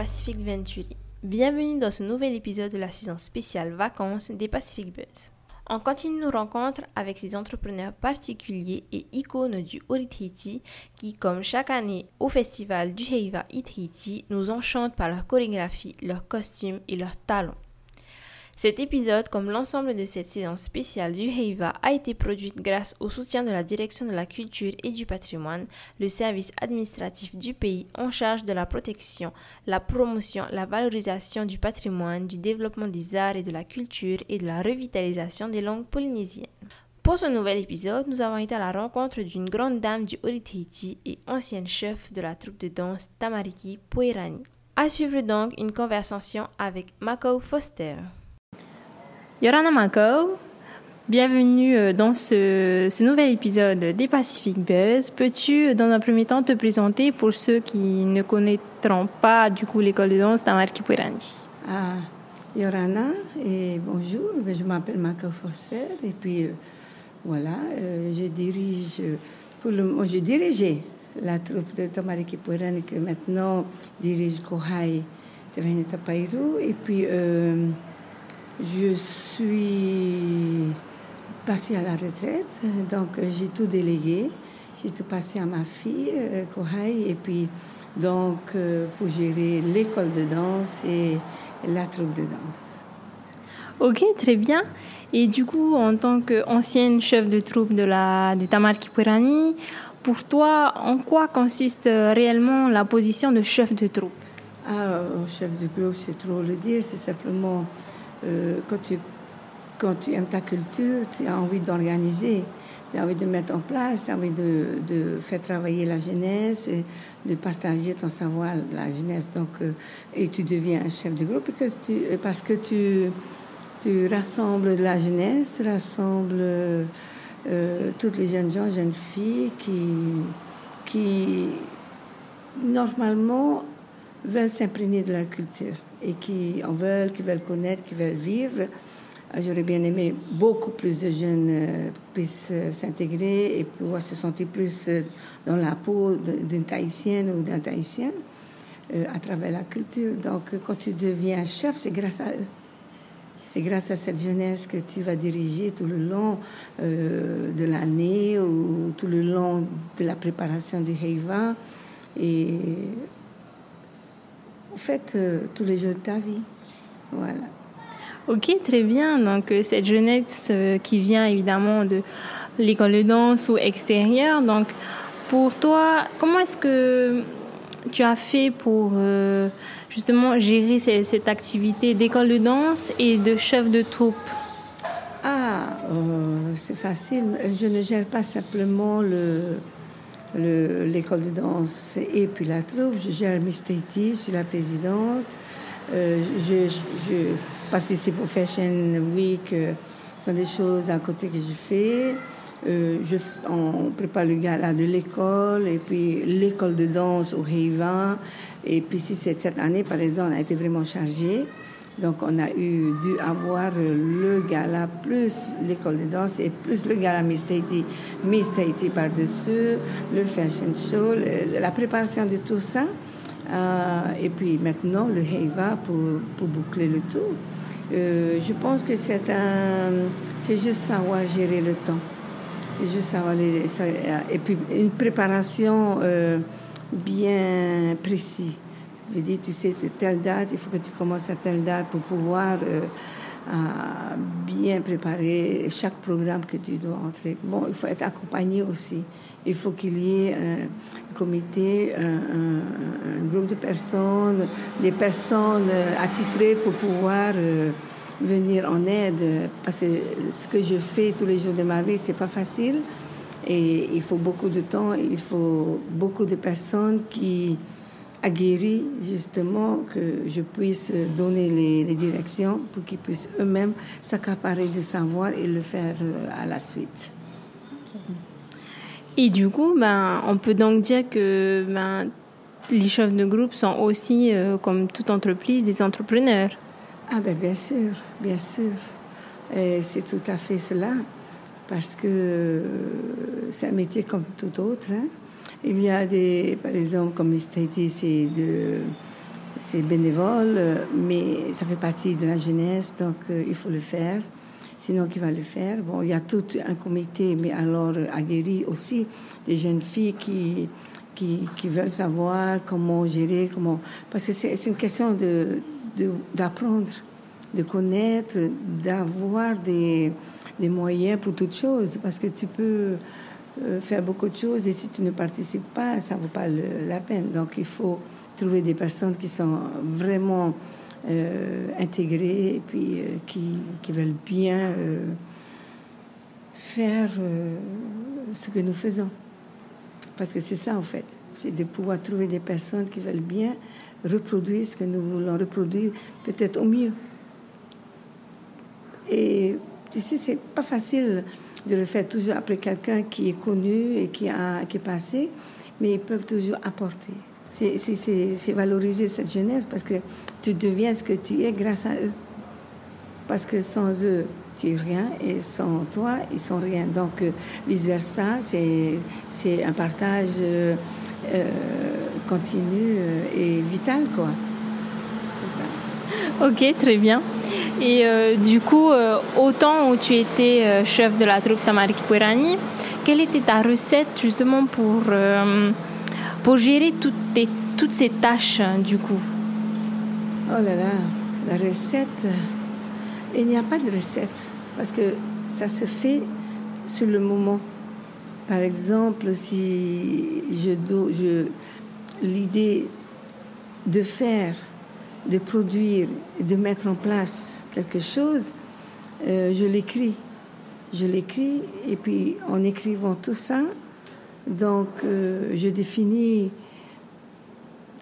Pacific Venturi. Bienvenue dans ce nouvel épisode de la saison spéciale vacances des Pacific Buzz. On continue nos rencontres avec ces entrepreneurs particuliers et icônes du Haut Haiti qui, comme chaque année au festival du Heiva Haiti, nous enchantent par leur chorégraphie, leurs costumes et leurs talents. Cet épisode, comme l'ensemble de cette saison spéciale du Heiva, a été produit grâce au soutien de la Direction de la Culture et du Patrimoine, le service administratif du pays en charge de la protection, la promotion, la valorisation du patrimoine, du développement des arts et de la culture et de la revitalisation des langues polynésiennes. Pour ce nouvel épisode, nous avons été à la rencontre d'une grande dame du Haut Tahiti et ancienne chef de la troupe de danse Tamariki Poirani. À suivre donc une conversation avec Mako Foster. Yorana Mako, bienvenue euh, dans ce, nouvel épisode des Pacific Buzz. Peux-tu, dans un premier temps, te présenter pour ceux qui ne connaîtront pas du coup l'école de danse Tamarki Puerani Ah, Yorana, et bonjour, je m'appelle Mako Fosser, et puis euh, voilà, euh, je dirige, pour je dirigeais la troupe de Tamariki Puerani que maintenant dirige Kohai de Veneta et puis je suis partie à la retraite, donc euh, j'ai tout délégué. J'ai tout passé à ma fille, euh, Kohai, et puis donc euh, pour gérer l'école de danse et la troupe de danse. Ok, très bien. Et du coup, en tant qu'ancienne chef de troupe de la de Tamar Kipurani, pour toi, en quoi consiste réellement la position de chef de troupe? Ah, chef de groupe, c'est trop le dire, c'est simplement euh, quand, tu, quand tu aimes ta culture, tu as envie d'organiser, tu as envie de mettre en place, tu as envie de, de, faire travailler la jeunesse, et de partager ton savoir, la jeunesse. Donc, euh, et tu deviens un chef de groupe parce que tu, parce que tu, tu rassembles la jeunesse, tu rassembles euh, toutes les jeunes gens, jeunes filles qui, qui normalement veulent s'imprégner de la culture et qui en veulent, qui veulent connaître, qui veulent vivre. Ah, j'aurais bien aimé beaucoup plus de jeunes euh, puissent euh, s'intégrer et pouvoir se sentir plus euh, dans la peau d'une Tahitienne ou d'un Tahitien à travers la culture. Donc, quand tu deviens chef, c'est grâce à eux. C'est grâce à cette jeunesse que tu vas diriger tout le long de l'année ou tout le long de la préparation du Heiva. Et fait euh, tous les jours de ta vie. Voilà. Ok, très bien. Donc euh, cette jeunesse euh, qui vient évidemment de l'école de danse ou extérieure. Donc pour toi, comment est-ce que tu as fait pour justement gérer cette, activité d'école de danse et de chef de troupe? Ah, c'est facile. Je ne gère pas simplement le l'école de danse et puis la troupe. Je gère Miss je suis la présidente. Euh, je, participe au Fashion Week. Euh, ce sont des choses à côté que je fais. Euh, je, on prépare le gala de l'école et puis l'école de danse au Heiva. Et puis si cette année, par exemple, on a été vraiment chargé. Donc, on a eu dû avoir le gala plus l'école de danse et plus le gala Miss Tahiti, Miss Tahiti par-dessus, le fashion show, la préparation de tout ça. Euh, et puis maintenant, le Heiva pour, pour boucler le tout. Euh, je pense que c'est juste savoir gérer le temps. C'est juste savoir les, et puis une préparation euh, bien précise. Je dis, tu sais, telle date, il faut que tu commences à telle date pour pouvoir euh, bien préparer chaque programme que tu dois entrer. Bon, il faut être accompagné aussi. Il faut qu'il y ait un comité, un, groupe de personnes, des personnes euh, attitrées pour pouvoir euh, venir en aide. Parce que ce que je fais tous les jours de ma vie, c'est pas facile. Et il faut beaucoup de temps, il faut beaucoup de personnes qui aguerris, justement, que je puisse donner les, directions pour qu'ils puissent eux-mêmes s'accaparer du savoir et le faire euh, à la suite. Et du coup, ben, on peut donc dire que ben, les chefs de groupe sont aussi, euh, comme toute entreprise, des entrepreneurs. Ah ben bien sûr, bien sûr. C'est tout à fait cela, parce que euh, c'est un métier comme tout autre. Hein. Il y a des, par exemple, comme Miss Tahiti, c'est de, c'est bénévole, mais ça fait partie de la jeunesse, donc il faut le faire. Sinon, qui va le faire? Bon, il y a tout un comité, mais alors aguerri aussi, des jeunes filles qui, qui, qui veulent savoir comment gérer, comment... Parce que c'est une question d'apprendre, de, de connaître, d'avoir des, des moyens pour toutes choses. Parce que tu peux euh, faire beaucoup de choses et si tu ne participes pas, ça ne vaut pas la peine. Donc il faut trouver des personnes qui sont vraiment euh, intégrées et puis euh, qui, qui, veulent bien faire ce que nous faisons. Parce que c'est ça en fait, c'est de pouvoir trouver des personnes qui veulent bien reproduire ce que nous voulons reproduire, peut-être au mieux. Et tu sais, c'est pas facile de le faire toujours après quelqu'un qui est connu et qui, a, qui est passé, mais ils peuvent toujours apporter. C'est valoriser cette jeunesse parce que tu deviens ce que tu es grâce à eux. Parce que sans eux, tu es rien et sans toi, ils sont rien. Donc, euh, vice-versa, c'est un partage euh, euh, continu et vital, quoi. C'est ça. Ok, très bien. Et euh, du coup, euh, au temps où tu étais euh, chef de la troupe Tamariki Puerani, quelle était ta recette justement pour, pour gérer toutes, toutes ces tâches du coup? Oh là là, la recette, il n'y a pas de recette parce que ça se fait sur le moment. Par exemple, si je, je l'idée de faire, de produire, de mettre en place quelque chose, euh, je l'écris. Je l'écris et puis en écrivant tout ça, donc euh, je définis,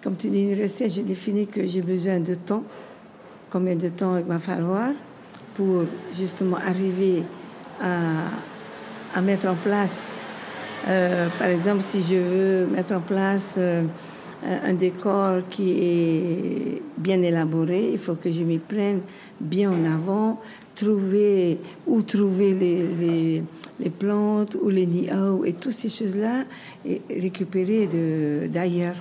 comme tu dis une recette, je définis que j'ai besoin de temps, combien de temps il va falloir pour justement arriver à, mettre en place, euh, par exemple, si je veux mettre en place un décor qui est bien élaboré, il faut que je m'y prenne bien en avant, trouver où trouver les, plantes ou les niaou et toutes ces choses-là et récupérer d'ailleurs.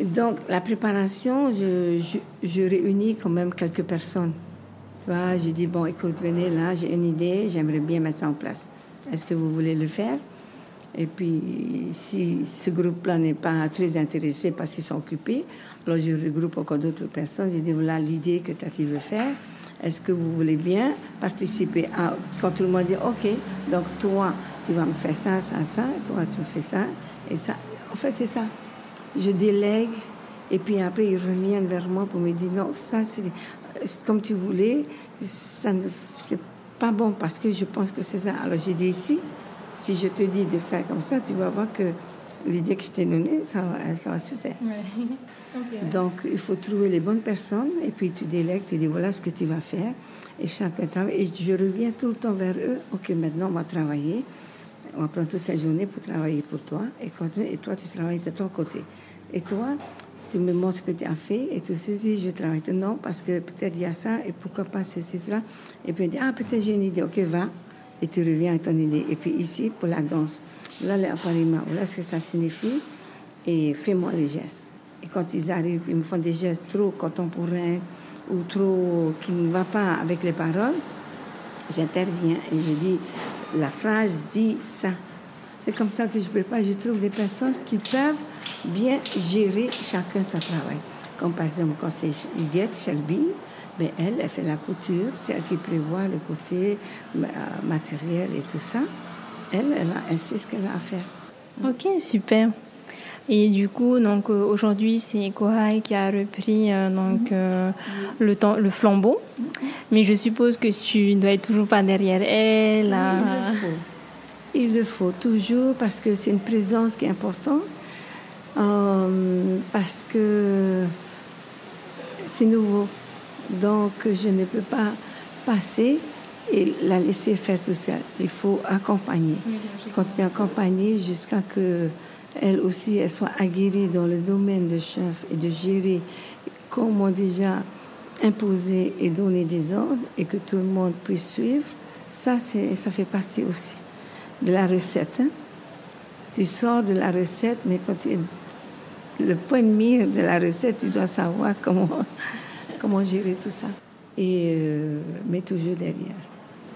Donc la préparation, je, réunis quand même quelques personnes. Tu vois, j'ai dit, bon, écoute, venez là, j'ai une idée, j'aimerais bien mettre ça en place. Est-ce que vous voulez le faire? Et puis, si ce groupe-là n'est pas très intéressé parce qu'ils sont occupés, alors je regroupe encore d'autres personnes. Je dis voilà l'idée que Tati veut faire. Est-ce que vous voulez bien participer. Quand tout le monde dit OK, donc toi, tu vas me faire ça, ça, ça, toi, tu me fais ça, et ça. En fait, c'est ça. Je délègue, et puis après, ils reviennent vers moi pour me dire non, ça, c'est comme tu voulais, ça ne. C'est pas bon parce que je pense que c'est ça. Alors j'ai dit ici, si je te dis de faire comme ça, tu vas voir que l'idée que je t'ai donnée, ça, ça, va se faire. Donc, il faut trouver les bonnes personnes et puis tu délègues, tu dis voilà ce que tu vas faire. Et chacun travaille. Et je reviens tout le temps vers eux. Ok, maintenant, on va travailler. On va prendre toute cette journée pour travailler pour toi. Et, et toi, tu travailles de ton côté. Et toi, tu me montres ce que tu as fait et tu te dis, je travaille. Non, parce que peut-être il y a ça et pourquoi pas ceci, cela. Et puis, ah, peut-être j'ai une idée. Ok, va et tu reviens à ton idée. Et puis ici, pour la danse, là, les appareillements, voilà ce que ça signifie, et fais-moi les gestes. Et quand ils arrivent, ils me font des gestes trop contemporains ou trop qui ne vont pas avec les paroles, j'interviens et je dis, la phrase dit ça. C'est comme ça que je prépare. Je trouve des personnes qui peuvent bien gérer chacun son travail. Comme par exemple, quand c'est Huguette Shelby, mais elle, elle fait la couture, c'est elle qui prévoit le côté euh, matériel et tout ça. Elle, elle, sait ce qu'elle a à faire. Ok, super. Et du coup, donc euh, aujourd'hui, c'est Kohai qui a repris euh, donc mhm. le temps, le flambeau. Mais je suppose que tu ne dois être toujours pas derrière elle. Il le faut. Il le faut toujours parce que c'est une présence qui est importante. parce que c'est nouveau. Donc, je ne peux pas passer et la laisser faire tout seul. Il faut accompagner. Continuer à accompagner jusqu'à que elle aussi elle soit aguerrie dans le domaine de chef et de gérer comment déjà imposer et donner des ordres et que tout le monde puisse suivre. Ça, c'est, ça fait partie aussi de la recette. Hein. Tu sors de la recette, mais quand tu es le point de mire de la recette, tu dois savoir comment, comment gérer tout ça. Et, euh, mais toujours derrière.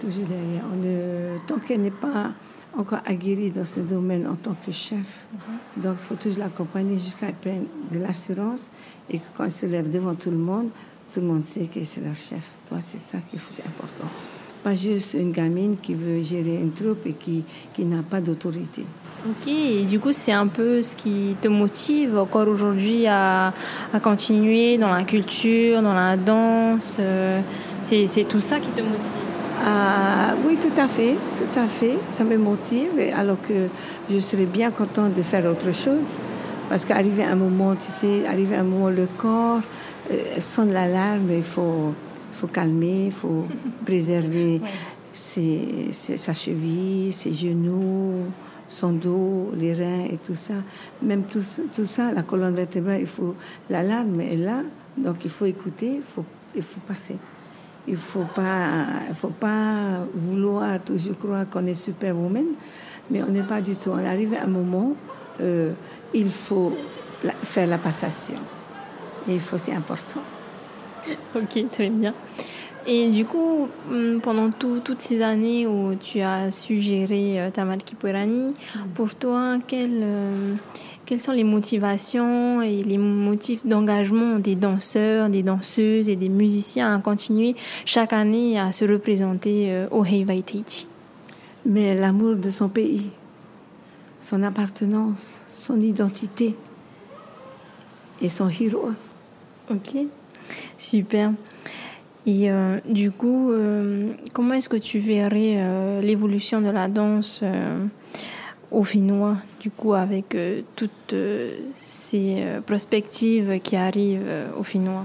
Toujours derrière. On tant qu'elle n'est pas encore aguerrie dans ce domaine en tant que chef, mhm. donc il faut toujours l'accompagner jusqu'à ce qu'elle prenne de l'assurance et que quand elle se lève devant tout le monde, tout le monde sait que c'est leur chef. Toi, c'est ça qui est important. Pas juste une gamine qui veut gérer une troupe et qui, qui n'a pas d'autorité. Ok, et du coup, c'est un peu ce qui te motive encore aujourd'hui à, à, continuer dans la culture, dans la danse. Euh, c'est tout ça qui te motive? Ah, Oui, tout à fait, tout à fait. Ça me motive, alors que je serais bien contente de faire autre chose. Parce qu'arriver à un moment, tu sais, arriver à un moment, le corps euh, sonne l'alarme, il faut, faut calmer, il faut préserver ses, sa cheville, ses genoux son dos, les reins et tout ça. Même tout, tout ça, la colonne vertébrale, il faut, l'alarme est là, donc il faut écouter, il faut, il faut passer. Il ne faut pas, faut pas vouloir toujours croire qu'on est superwoman, mais on n'est pas du tout. On arrive à un moment, euh, il faut faire la passation. Et il faut, c'est important. Ok, très bien. Et du coup, hum, pendant toutes ces années où tu as su gérer euh, ta Kipuerani, mm. pour toi, quelles, euh, quelles sont les motivations et les motifs d'engagement des danseurs, des danseuses et des musiciens à continuer chaque année à se représenter euh, au Heivaititi Mais l'amour de son pays, son appartenance, son identité et son héros. Ok, super. Et euh, du coup, euh, comment est-ce que tu verrais euh, l'évolution de la danse au Finnois, du coup, avec toutes ces perspectives qui arrivent au Finnois?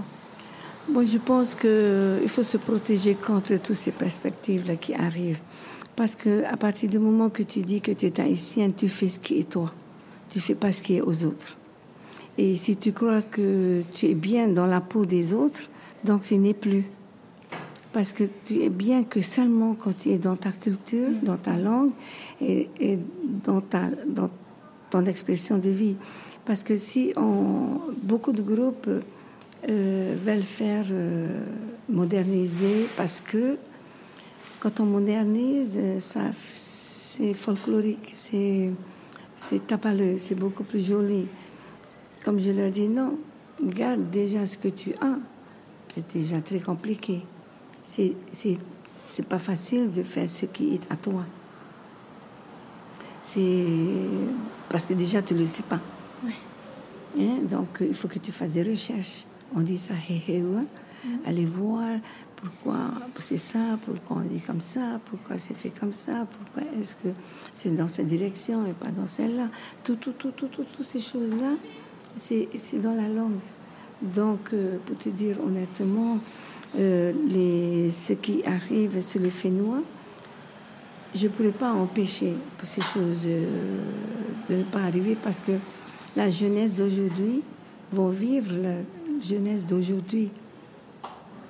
Je pense qu'il faut se protéger contre toutes ces perspectives-là qui arrivent. Parce que à partir du moment que tu dis que tu es haïtien, tu fais ce qui est toi. Tu fais pas ce qui est aux autres. Et si tu crois que tu es bien dans la peau des autres, donc tu n'es plus. Parce que tu es bien que seulement quand tu es dans ta culture, mm. dans ta langue et, dans, ta, dans ton expression de vie. Parce que si on, beaucoup de groupes euh, veulent faire euh, moderniser, parce que quand on modernise, ça, c'est folklorique, c'est, c'est tapaleux, c'est beaucoup plus joli. Comme je leur dis, non, garde déjà ce que tu as. C'est déjà très compliqué c'est, c'est, pas facile de faire ce qui est à toi. C'est parce que déjà tu le sais pas. Hein? Donc il faut que tu fasses des recherches. On dit ça, hé hé, ouais. Mm. Allez voir pourquoi c'est ça, pourquoi on dit comme ça, pourquoi c'est fait comme ça, pourquoi est-ce que c'est dans cette direction et pas dans celle-là. Tout, tout, tout, tout, tout, toutes ces choses-là, c'est, dans la langue. Donc, euh, pour te dire honnêtement, euh, ce qui arrive sur les Fénois, je ne pourrais pas empêcher ces choses euh, de ne pas arriver parce que la jeunesse d'aujourd'hui va vivre la jeunesse d'aujourd'hui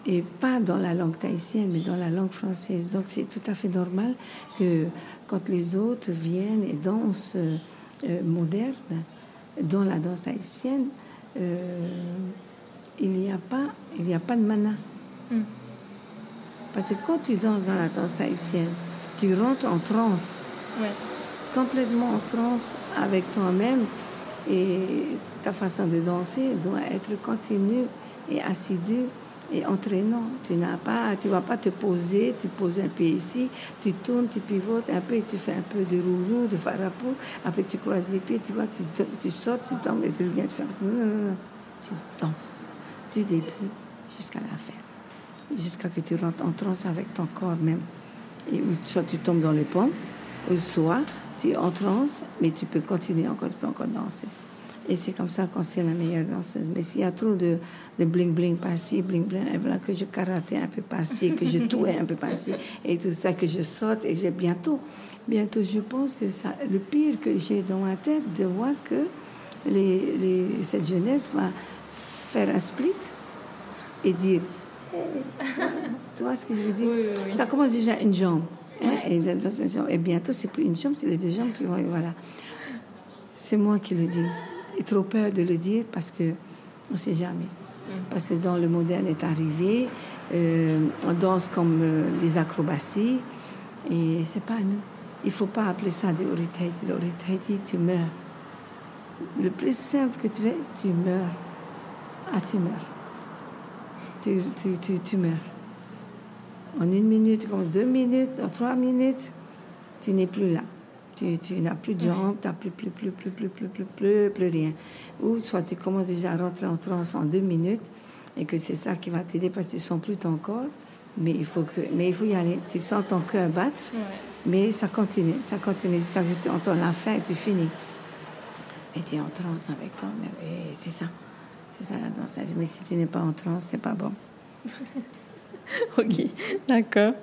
et pas dans la langue tahitienne, mais dans la langue française. Donc c'est tout à fait normal que quand les autres viennent et dansent euh, moderne, dans la danse tahitienne, il n'y a pas, il n'y a pas de mana. Hmm. Parce que quand tu danses dans la danse haïtienne, tu rentres en transe. Complètement en transe avec toi-même. Et ta façon de danser doit être continue et assidue et entraînant. Tu n'as pas, tu vas pas te poser, tu poses un pied ici, tu tournes, tu pivotes un peu, tu fais un peu de rourou, de farapou, après tu croises les pieds, tu vois, tu, tu sautes, tu tombes et tu reviens, tu fais... Tu danses du début jusqu'à la fin jusqu'à que tu rentres en transe avec ton corps même. Soit tu tombes dans les pommes, ou soit tu es en transe, mais tu peux continuer encore, tu peux encore danser. Et c'est comme ça qu'on sait la meilleure danseuse. Mais s'il y a trop de, de bling bling par-ci, bling bling, et voilà que je karaté un peu par-ci, que je touais un peu par-ci, et tout ça, que je saute, et j'ai bientôt, bientôt, je pense que ça, le pire que j'ai dans ma tête, de voir que les, les, cette jeunesse va faire un split et dire tu vois ce que je veux dire Ça commence déjà une jambe. Hein, et, et, bientôt, c'est plus une jambe, c'est les deux jambes qui vont. Voilà. C'est moi qui le dis. Trop peur de le dire parce que on ne sait jamais. Parce que dans le moderne est arrivé, euh, on danse comme euh, les acrobaties et c'est pas nous. Il faut pas appeler ça de Oritaiti. L'Oritaiti, tu meurs. Le plus simple que tu fais, tu meurs. Ah, tu meurs. Tu, tu, tu, tu meurs. En une minute, comme deux minutes, en trois minutes, tu n'es plus là. Tu, tu n'as plus de jambes, tu n'as plus, plus, plus, plus, plus, plus, plus, plus, plus rien. Ou soit tu commences déjà à rentrer en transe en deux minutes et que c'est ça qui va t'aider parce que tu ne sens plus ton corps. Mais il faut, que, mais il faut y aller. Tu sens ton cœur battre, mais ça continue, ça continue jusqu'à ce que tu entends la fin et tu finis. Et tu es en transe avec toi. Mais c'est ça. C'est ça la danse. Mais si tu n'es pas en transe, c'est pas bon. ok, d'accord.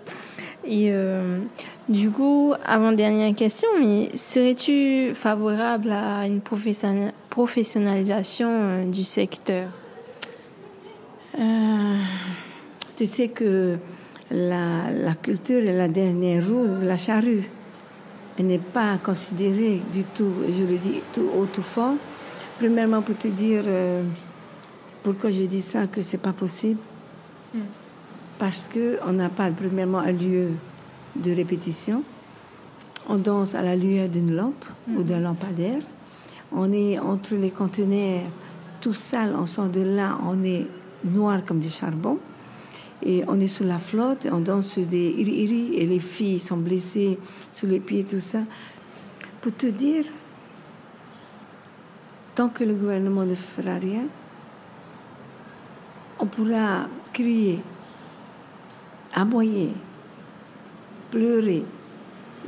Et euh, du coup, avant-dernière question, mais serais-tu favorable à une professionnalisation euh, du secteur? Euh, tu sais que la, la culture est la dernière roue de la charrue. Elle n'est pas considérée du tout, je le dis tout haut, tout fort. Premièrement, pour te dire euh, pourquoi je dis ça, que c'est pas possible. Parce que on n'a pas premièrement un lieu de répétition. On danse à la lueur d'une lampe ou d'un lampadaire. On est entre les conteneurs tout sale, on sort de là, on est noir comme du charbon. Et on est sous la flotte, on danse sur des iri et les filles sont blessées sous les pieds, tout ça. Pour te dire, tant que le gouvernement ne fera rien, on pourra crier, aboyer, pleurer,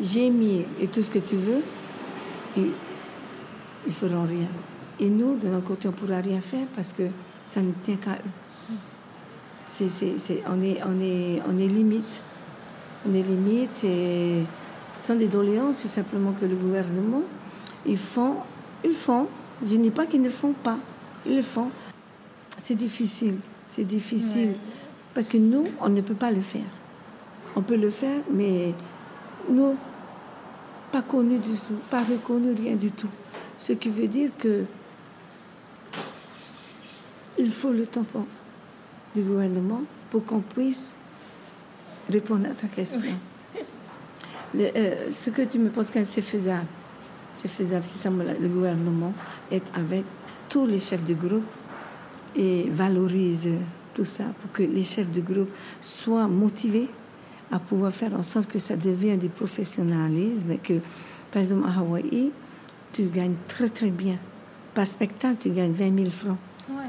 gémir et tout ce que tu veux, ils feront rien. Et nous, de notre côté, on ne pourra rien faire parce que ça ne tient qu'à eux. C'est, c'est, c'est- on, est, on, est, on est limite. On est limite. C'est, ce sont des doléances, c'est simplement que le gouvernement, ils font, ils font. Je ne dis pas qu'ils ne font pas. Ils le font. C'est difficile. C'est difficile. Parce que nous, on ne peut pas le faire. On peut le faire, mais nous, pas connus du tout, pas reconnus, rien du tout. Ce qui veut dire que il faut le tampon du gouvernement pour qu'on puisse répondre à ta question. Le- euh, ce que tu me poses, quand c'est faisable. C'est faisable si ça le gouvernement est avec tous les chefs de groupe et valorise tout ça pour que les chefs de groupe soient motivés à pouvoir faire en sorte que ça devienne du professionnalisme et que, par exemple, à Hawaï, tu gagnes très très bien. Par spectacle, tu gagnes 20 000 francs.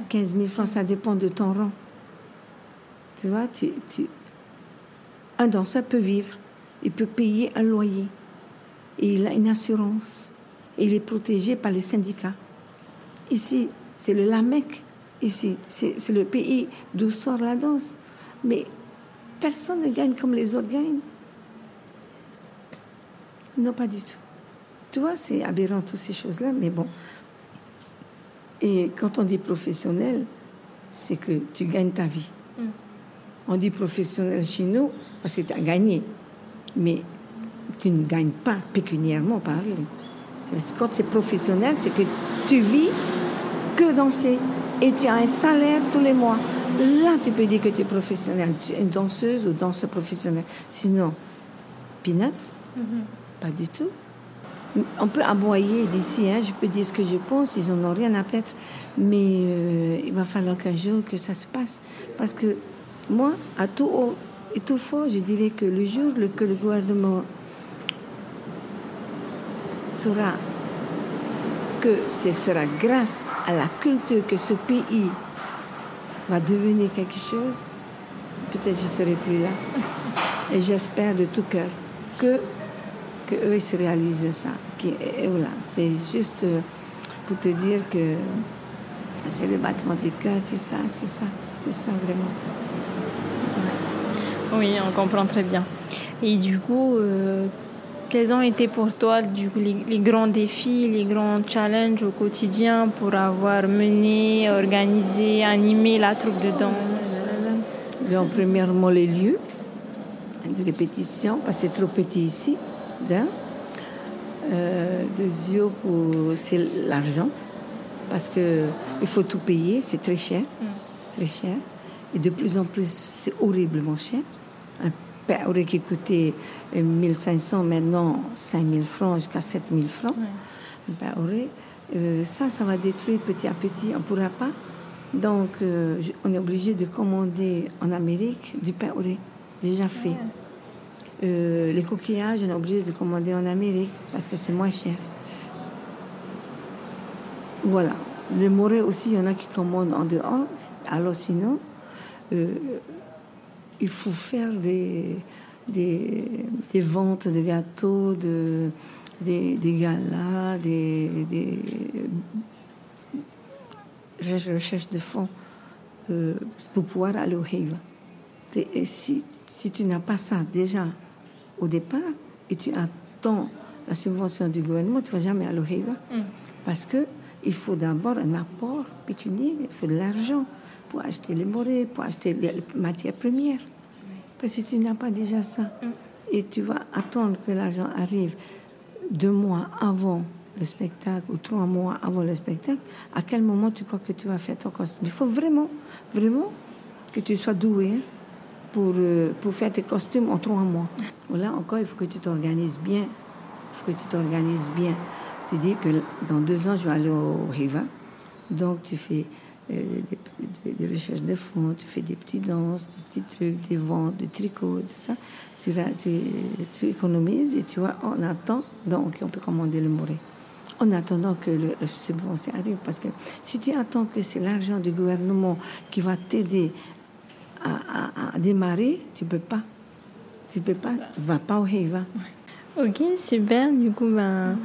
15 000 francs, ça dépend de ton rang. Tu vois, tu, tu- un danseur peut vivre, il peut payer un loyer, et il a une assurance, et il est protégé par le syndicat. Ici, c'est le LAMEC, ici, c'est c'est le pays d'où sort la danse. Mais personne ne gagne comme les autres gagnent. Non, pas du tout. Tu vois, c'est aberrant toutes ces choses-là, mais bon. Et quand on dit professionnel, c'est que tu gagnes ta vie. On dit professionnel chez nous parce que tu as gagné. Mais tu ne gagnes pas pécuniairement, pareil. C'est- Quand tu es professionnel, c'est que tu vis que danser et tu as un salaire tous les mois. Là, tu peux dire que tu es professionnel. Tu es une danseuse ou danseur professionnel. Sinon, peanuts, pas du tout. On peut aboyer d'ici, hein, je peux dire ce que je pense, ils n'en ont rien à perdre. Mais euh, il va falloir qu'un jour que ça se passe. Parce que moi, à tout haut et tout fort, je dirais que le jour que le gouvernement saura que ce sera grâce à la culture que ce pays va devenir quelque chose, peut-être je serai plus là. Et j'espère de tout cœur que, que eux ils se réalisent ça. Et voilà, c'est juste euh, pour te dire que c'est le battement du cœur, c'est ça, c'est ça, c'est ça vraiment. Oui, on comprend très bien. Et du coup, euh, quels ont été pour toi du coup, les, les grands défis, les grands challenges au quotidien pour avoir mené, organisé, animé la troupe de danse? Donc, premièrement, les lieux de répétition, parce que c'est trop petit ici, d'un. Euh, c'est l'argent. parce que il faut tout payer, c'est très cher, très cher. Et de plus en plus, c'est horriblement cher. Pain qui coûtait 1500, maintenant 5000 francs jusqu'à 7000 francs. Un pain euh, ça, ça va détruire petit à petit. On ne pourra pas. Donc, euh, on est obligé de commander en Amérique du pain au lait déjà fait. Euh, les coquillages, on est obligé de commander en Amérique parce que c'est moins cher. Voilà. Les morets aussi, il y en a qui commandent en dehors. Alors sinon, il faut faire des, des, des, ventes de gâteaux, de, des, des galas, des, des recherches de fonds euh, pour pouvoir aller au Heiva. Et si, si tu n'as pas ça déjà au départ et tu attends la subvention du gouvernement, tu ne vas jamais aller au Heiva. Mm. Parce que il faut d'abord un apport pécuniaire, il faut de l'argent pour acheter les morets, pour acheter les matières premières. Parce que tu n'as pas déjà ça, mm. et tu vas attendre que l'argent arrive deux mois avant le spectacle ou trois mois avant le spectacle, à quel moment tu crois que tu vas faire ton costume Il faut vraiment, vraiment que tu sois doué hein, pour, euh, pour faire tes costumes en trois mois. Là encore, il faut que tu t'organises bien. Il faut que tu t'organises bien. Tu dis que dans deux ans, je vais aller au Riva. Donc, tu fais euh, des, recherches de fonds, tu fais des petites danses, des petits trucs, des ventes, des tricots, tout ça. Tu, tu, tu économises et tu vois, on attend, donc on peut commander le moré. En attendant que le, subvention arrive, parce que si tu attends que c'est l'argent du gouvernement qui va t'aider à, démarrer, tu peux pas. Tu peux pas, va pas au va. Ok, super. Du coup, ben,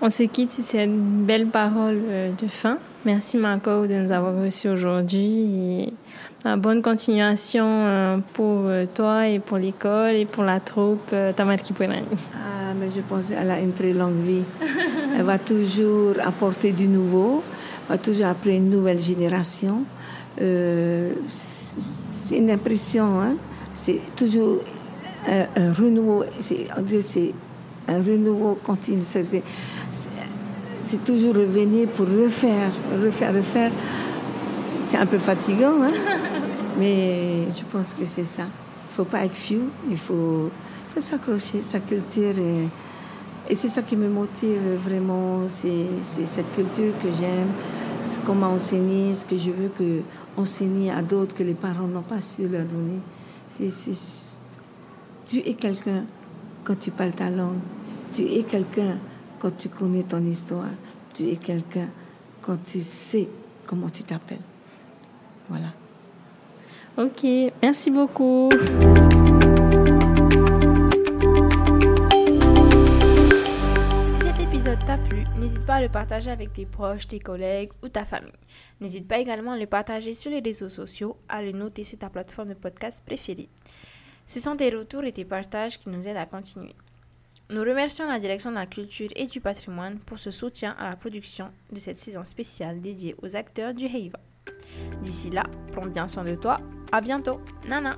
on se quitte sur cette belle parole euh, de fin. Merci Marco de nous avoir reçus aujourd'hui. bonne continuation euh, pour euh, toi et pour l'école et pour la troupe Tamar. Ah, mais je pense qu'elle a une très longue vie. Elle va toujours apporter du nouveau, va toujours apporter une nouvelle génération. c'est une impression, hein? c'est toujours un, un renouveau, c'est un renouveau continu c'est toujours revenir pour refaire, refaire, refaire. C'est un peu fatigant, hein? mais je pense que c'est ça. Il ne faut pas être fou, il faut, faut s'accrocher, sa culture. Et, c'est ça qui me motive vraiment, c'est cette culture que j'aime, comment enseigner, ce que je veux que enseigner à d'autres que les parents n'ont pas su leur donner. tu es quelqu'un quand tu parles ta langue, tu es quelqu'un quand tu connais ton histoire, tu es quelqu'un quand tu sais comment tu t'appelles. Voilà. Ok, merci beaucoup. Si cet épisode t'a plu, n'hésite pas à le partager avec tes proches, tes collègues ou ta famille. N'hésite pas également à le partager sur les réseaux sociaux, à le noter sur ta plateforme de podcast préférée. Ce sont tes retours et tes partages qui nous aident à continuer. Nous remercions la direction de la culture et du patrimoine pour ce soutien à la production de cette saison spéciale dédiée aux acteurs du Heiva. D'ici là, prends bien soin de toi. À bientôt. Nana.